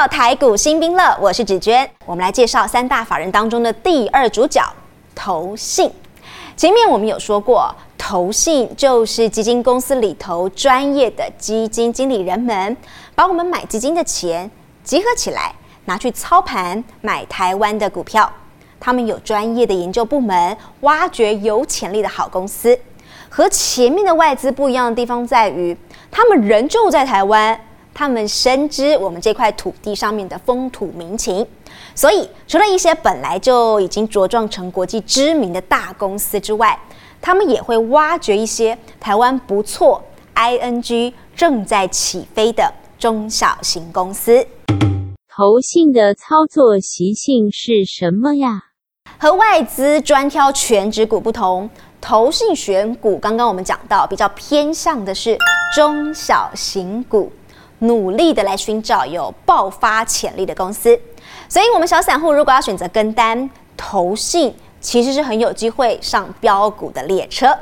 到台股新兵乐，我是芷娟。我们来介绍三大法人当中的第二主角——投信。前面我们有说过，投信就是基金公司里头专业的基金经理人们，把我们买基金的钱集合起来，拿去操盘买台湾的股票。他们有专业的研究部门，挖掘有潜力的好公司。和前面的外资不一样的地方在于，他们人就在台湾，他们深知我们这块土地上面的风土民情，所以除了一些本来就已经茁壮成国际知名的大公司之外，他们也会挖掘一些台湾不错、ING 正在起飞的中小型公司。投信的操作习性是什么呀？和外资专挑全指股不同。投信选股，刚刚我们讲到，比较偏向的是中小型股，努力的来寻找有爆发潜力的公司。所以，我们小散户如果要选择跟单投信，其实是很有机会上标股的列车。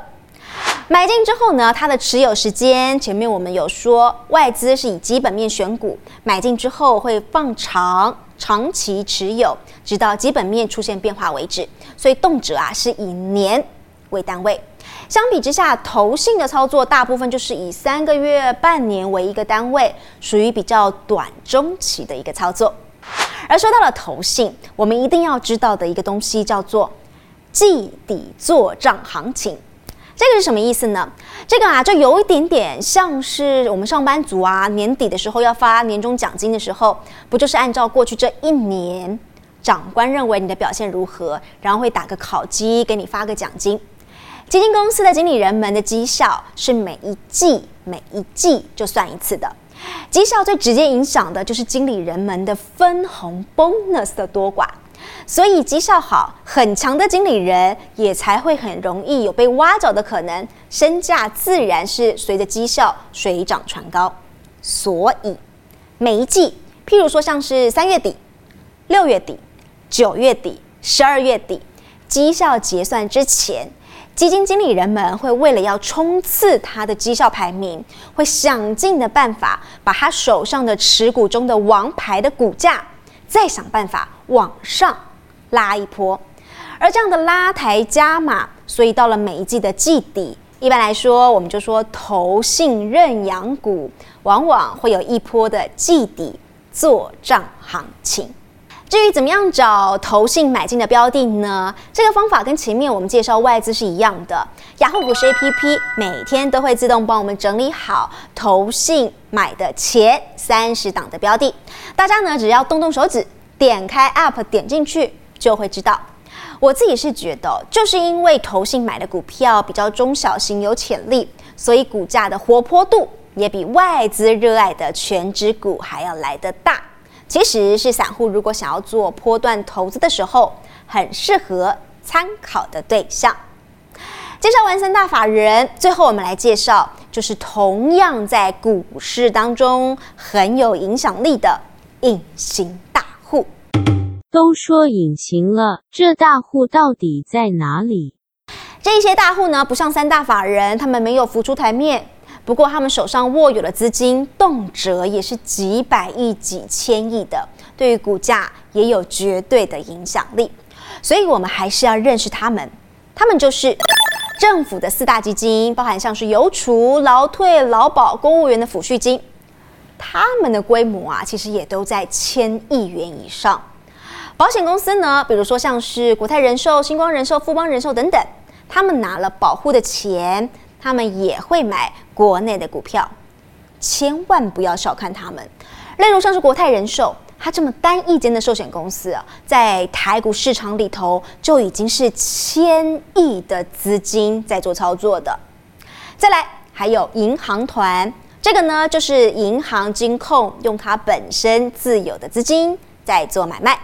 买进之后呢，它的持有时间，前面我们有说，外资是以基本面选股，买进之后会放长，长期持有，直到基本面出现变化为止。所以，动辄啊是以年。为单位，相比之下，投信的操作大部分就是以三个月、半年为一个单位，属于比较短中期的一个操作。而说到了投信，我们一定要知道的一个东西叫做季底做账行情。这个是什么意思呢？这个啊，就有一点点像是我们上班族啊，年底的时候要发年终奖金的时候，不就是按照过去这一年，长官认为你的表现如何，然后会打个考绩，给你发个奖金。基金公司的经理人们的绩效是每一季每一季就算一次的，绩效最直接影响的就是经理人们的分红 bonus 的多寡，所以绩效好很强的经理人也才会很容易有被挖角的可能，身价自然是随着绩效水涨船高。所以每一季，譬如说像是三月底、六月底、九月底、十二月底，绩效结算之前。基金经理人们会为了要冲刺他的绩效排名，会想尽的办法把他手上的持股中的王牌的股价，再想办法往上拉一波。而这样的拉抬加码，所以到了每一季的季底，一般来说，我们就说投信认养股，往往会有一波的季底做账行情。至于怎么样找投信买进的标的呢？这个方法跟前面我们介绍外资是一样的。雅虎股市 APP 每天都会自动帮我们整理好投信买的前三十档的标的，大家呢只要动动手指，点开 App 点进去就会知道。我自己是觉得，就是因为投信买的股票比较中小型有潜力，所以股价的活泼度也比外资热爱的全指股还要来得大。其实是散户如果想要做波段投资的时候，很适合参考的对象。介绍完三大法人，最后我们来介绍，就是同样在股市当中很有影响力的隐形大户。都说隐形了，这大户到底在哪里？这些大户呢，不像三大法人，他们没有浮出台面。不过，他们手上握有的资金动辄也是几百亿、几千亿的，对于股价也有绝对的影响力。所以，我们还是要认识他们。他们就是政府的四大基金，包含像是邮储、劳退、劳保、公务员的抚恤金，他们的规模啊，其实也都在千亿元以上。保险公司呢，比如说像是国泰人寿、星光人寿、富邦人寿等等，他们拿了保护的钱。他们也会买国内的股票，千万不要小看他们。例如像是国泰人寿，它这么单一间的寿险公司啊，在台股市场里头就已经是千亿的资金在做操作的。再来，还有银行团，这个呢就是银行金控用它本身自有的资金在做买卖。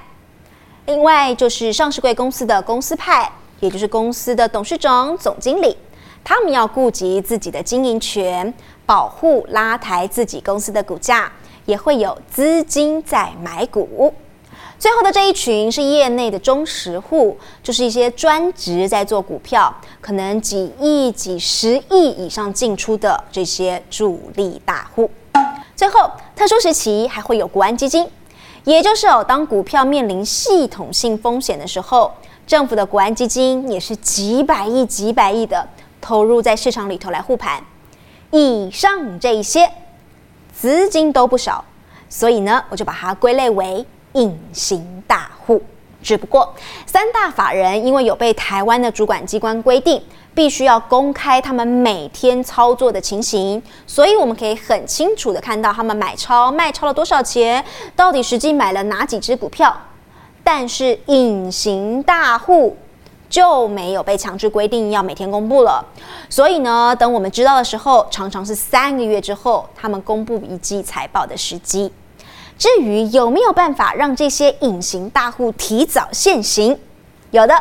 另外就是上市贵公司的公司派，也就是公司的董事长、总经理。他们要顾及自己的经营权，保护拉抬自己公司的股价，也会有资金在买股。最后的这一群是业内的忠实户，就是一些专职在做股票，可能几亿、几十亿以上进出的这些主力大户。最后，特殊时期还会有国安基金，也就是哦，当股票面临系统性风险的时候，政府的国安基金也是几百亿、几百亿的投入在市场里头来护盘。以上这些资金都不少，所以呢，我就把它归类为隐形大户。只不过三大法人因为有被台湾的主管机关规定，必须要公开他们每天操作的情形，所以我们可以很清楚的看到他们买超卖超了多少钱，到底实际买了哪几只股票。但是隐形大户就没有被强制规定要每天公布了，所以呢，等我们知道的时候，常常是三个月之后，他们公布一季财报的时机。至于有没有办法让这些隐形大户提早现形？有的，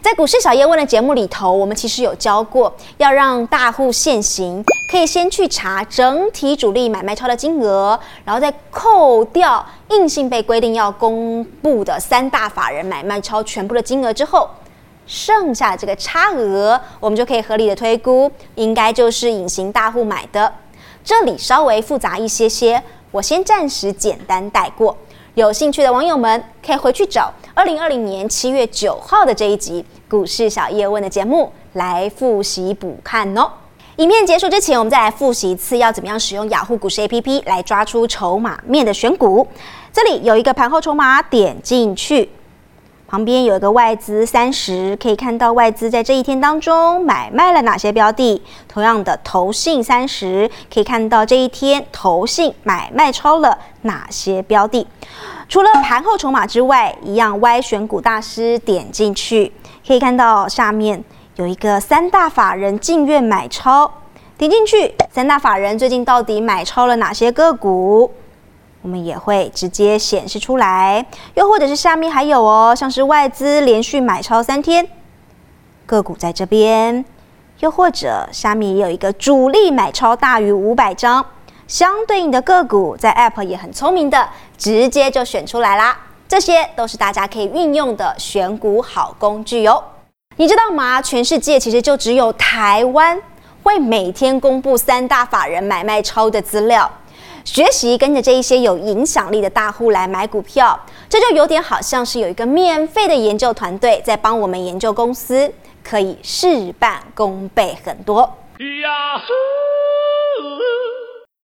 在股市小叶问的节目里头，我们其实有教过，要让大户现形，可以先去查整体主力买卖超的金额，然后再扣掉硬性被规定要公布的三大法人买卖超全部的金额之后，剩下的这个差额，我们就可以合理的推估，应该就是隐形大户买的。这里稍微复杂一些些。我先暂时简单带过，有兴趣的网友们可以回去找二零二零年七月九号的这一集《股市小叶问》的节目来复习补看哦。影片结束之前，我们再来复习一次要怎么样使用雅虎股市 APP 来抓出筹码面的选股。这里有一个盘后筹码，点进去。旁边有一个外资三十，可以看到外资在这一天当中买卖了哪些标的。同样的，投信三十，可以看到这一天投信买卖超了哪些标的。除了盘后筹码之外，一样 Y 选股大师点进去，可以看到下面有一个三大法人进院买超，点进去，三大法人最近到底买超了哪些个股？我们也会直接显示出来，又或者是下面还有哦，像是外资连续买超三天，个股在这边，又或者下面也有一个主力买超大于五百张，相对应的个股在 App 也很聪明的，直接就选出来啦。这些都是大家可以运用的选股好工具哟。你知道吗？全世界其实就只有台湾会每天公布三大法人买卖超的资料。学习跟着这一些有影响力的大户来买股票，这就有点好像是有一个免费的研究团队在帮我们研究公司，可以事半功倍很多。